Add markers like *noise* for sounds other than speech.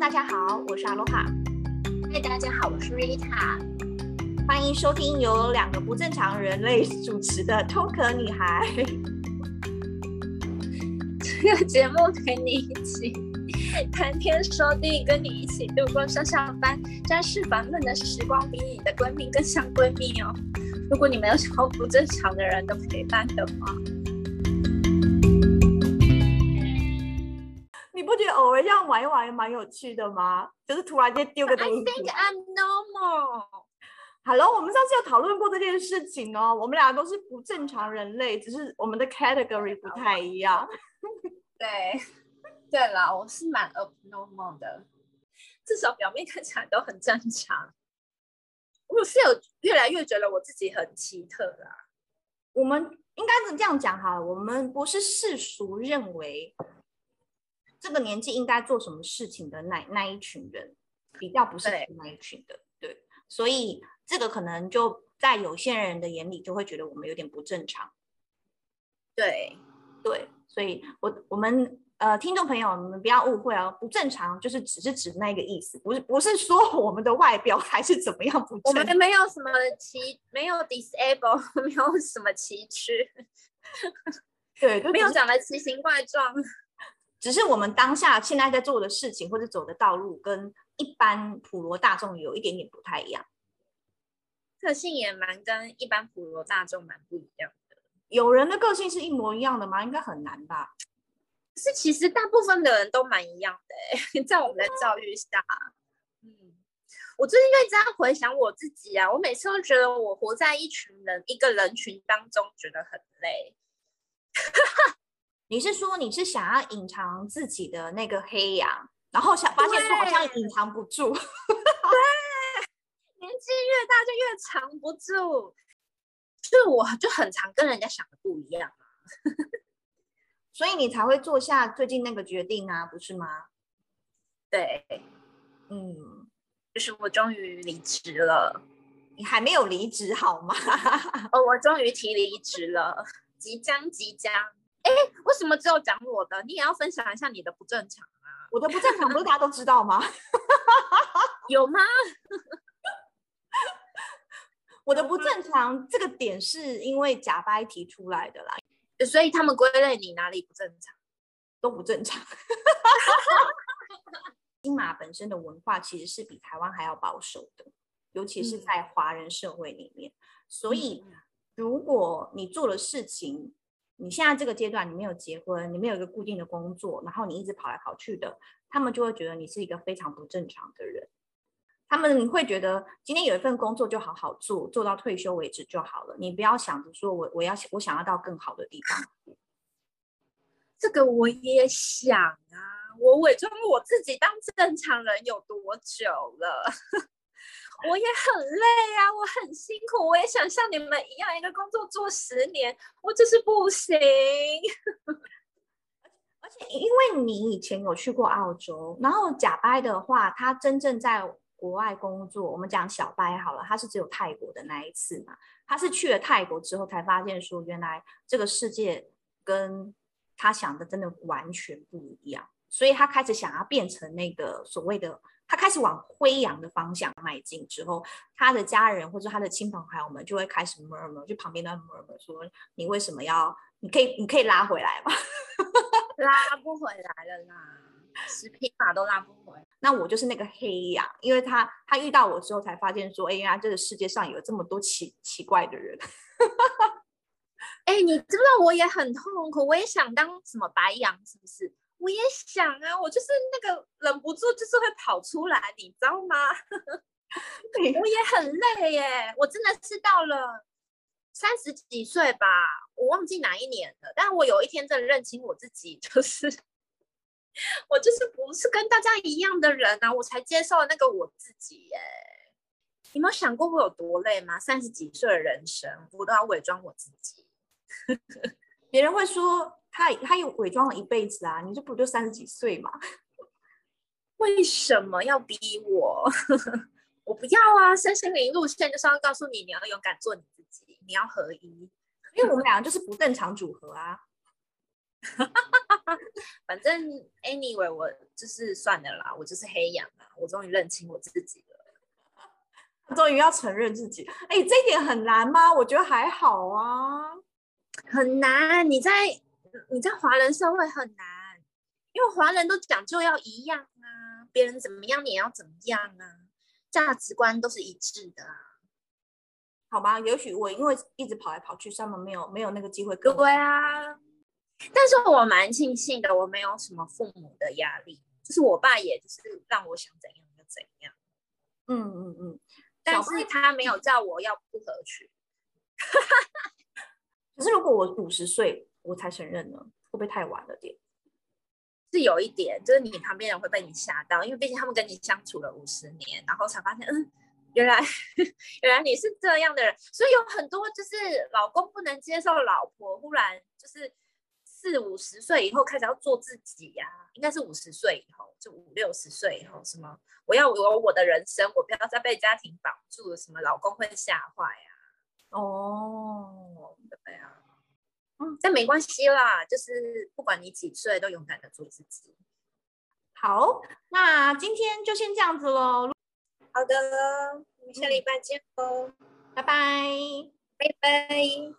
大家好，我是阿罗哈。嗨，大家好，我是 Rita。欢迎收听由两个不正常人类主持的《脱壳女孩》。这个节目陪你一起谈天说地，跟你一起度过上下班、家事烦闷的时光，比你的闺蜜更像闺蜜哦。如果你没有想要不正常的人的陪伴的话。这样玩一玩也蛮有趣的吗？就是突然间丢个东西。I think I'm normal. Hello，我们上次有讨论过这件事情哦。我们俩都是不正常人类，只是我们的 category 不太一样。对，对啦，我是蛮 abnormal 的，至少表面看起来都很正常。我是有越来越觉得我自己很奇特啦。我们应该是这样讲哈，我们不是世俗认为。这个年纪应该做什么事情的那那一群人，比较不是那一群的，对，对，所以这个可能就在有些人的眼里就会觉得我们有点不正常，对。对，所以我我们呃听众朋友你们不要误会哦，不正常就是只是指那个意思，不是不是说我们的外表还是怎么样不正常，我们没有什么奇，没有 disable，*laughs* 没有什么奇缺，对，没有长得奇形怪状。只是我们当下现在在做的事情或者走的道路，跟一般普罗大众有一点点不太一样，个性也蛮跟一般普罗大众蛮不一样的。有人的个性是一模一样的吗？应该很难吧？可是其实大部分的人都蛮一样的，*laughs* 在我们的教育下，嗯，我最近就一直在回想我自己啊，我每次都觉得我活在一群人一个人群当中，觉得很累。你是说你是想要隐藏自己的那个黑羊，然后想发现说好像隐藏不住。*laughs* 对，*laughs* 年纪越大就越藏不住，就我就很常跟人家想的不一样，所以你才会做下最近那个决定啊，不是吗？对，嗯，就是我终于离职了。你还没有离职好吗？*laughs* 哦，我终于提离职了，即将即将。哎，为什么只有讲我的？你也要分享一下你的不正常啊！我的不正常不是大家都知道吗？*laughs* 有吗？*laughs* 我的不正常这个点是因为假掰提出来的啦，所以他们归类你哪里不正常？都不正常。*laughs* 金马本身的文化其实是比台湾还要保守的，尤其是在华人社会里面。嗯、所以，如果你做了事情，你现在这个阶段，你没有结婚，你没有一个固定的工作，然后你一直跑来跑去的，他们就会觉得你是一个非常不正常的人。他们会觉得今天有一份工作就好好做，做到退休为止就好了。你不要想着说我我要我想要到更好的地方。*laughs* 这个我也想啊，我伪装我自己当正常人有多久了？*laughs* 我也很累啊，我很辛苦，我也想像你们一样，一个工作做十年，我就是不行。而且因为你以前有去过澳洲，然后假掰的话，他真正在国外工作，我们讲小掰好了，他是只有泰国的那一次嘛，他是去了泰国之后才发现说，原来这个世界跟他想的真的完全不一样，所以他开始想要变成那个所谓的。他开始往灰羊的方向迈进之后，他的家人或者他的亲朋好友们就会开始 murmur，就旁边的 murmur 说：“你为什么要？你可以，你可以拉回来吗？” *laughs* 拉不回来了啦，十匹马都拉不回来。那我就是那个黑羊，因为他他遇到我之后才发现说：“哎呀，这个世界上有这么多奇奇怪的人。*laughs* ”哎，你知不知道我也很痛苦？我也想当什么白羊，是不是？我也想啊，我就是那个忍不住，就是会跑出来，你知道吗？*laughs* 我也很累耶，我真的是到了三十几岁吧，我忘记哪一年了。但我有一天真的认清我自己，就是我就是不是跟大家一样的人啊，我才接受了那个我自己耶。你有没有想过我有多累吗？三十几岁的人生，我都要伪装我自己。*laughs* 别人会说。他他有伪装了一辈子啊！你这不就三十几岁吗？*laughs* 为什么要逼我？*laughs* 我不要啊！身心灵路线就是要告诉你，你要勇敢做你自己，你要合一。因为我们两个就是不正常组合啊！*laughs* 反正 anyway，我就是算了啦，我就是黑羊啊，我终于认清我自己了，终于要承认自己。哎、欸，这一点很难吗？我觉得还好啊，很难。你在你在华人社会很难，因为华人都讲究要一样啊，别人怎么样你也要怎么样啊，价值观都是一致的啊。好吧，也许我因为一直跑来跑去，他们没有没有那个机会。对啊。但是我蛮庆幸的，我没有什么父母的压力，就是我爸也就是让我想怎样就怎样。嗯嗯嗯。但是他没有叫我要不合群。*laughs* 可是如果我五十岁我才承认呢，会不会太晚了点？是有一点，就是你旁边人会被你吓到，因为毕竟他们跟你相处了五十年，然后才发现，嗯，原来 *laughs* 原来你是这样的人，所以有很多就是老公不能接受老婆忽然就是。四五十岁以后开始要做自己呀、啊，应该是五十岁以后，就五六十岁以后，什么我要有我的人生，我不要再被家庭绑住，什么老公会吓坏呀？哦，对呀，嗯，但没关系啦，就是不管你几岁，都勇敢的做自己。好，那今天就先这样子喽。好的，我们下礼拜见喽，拜拜，拜拜。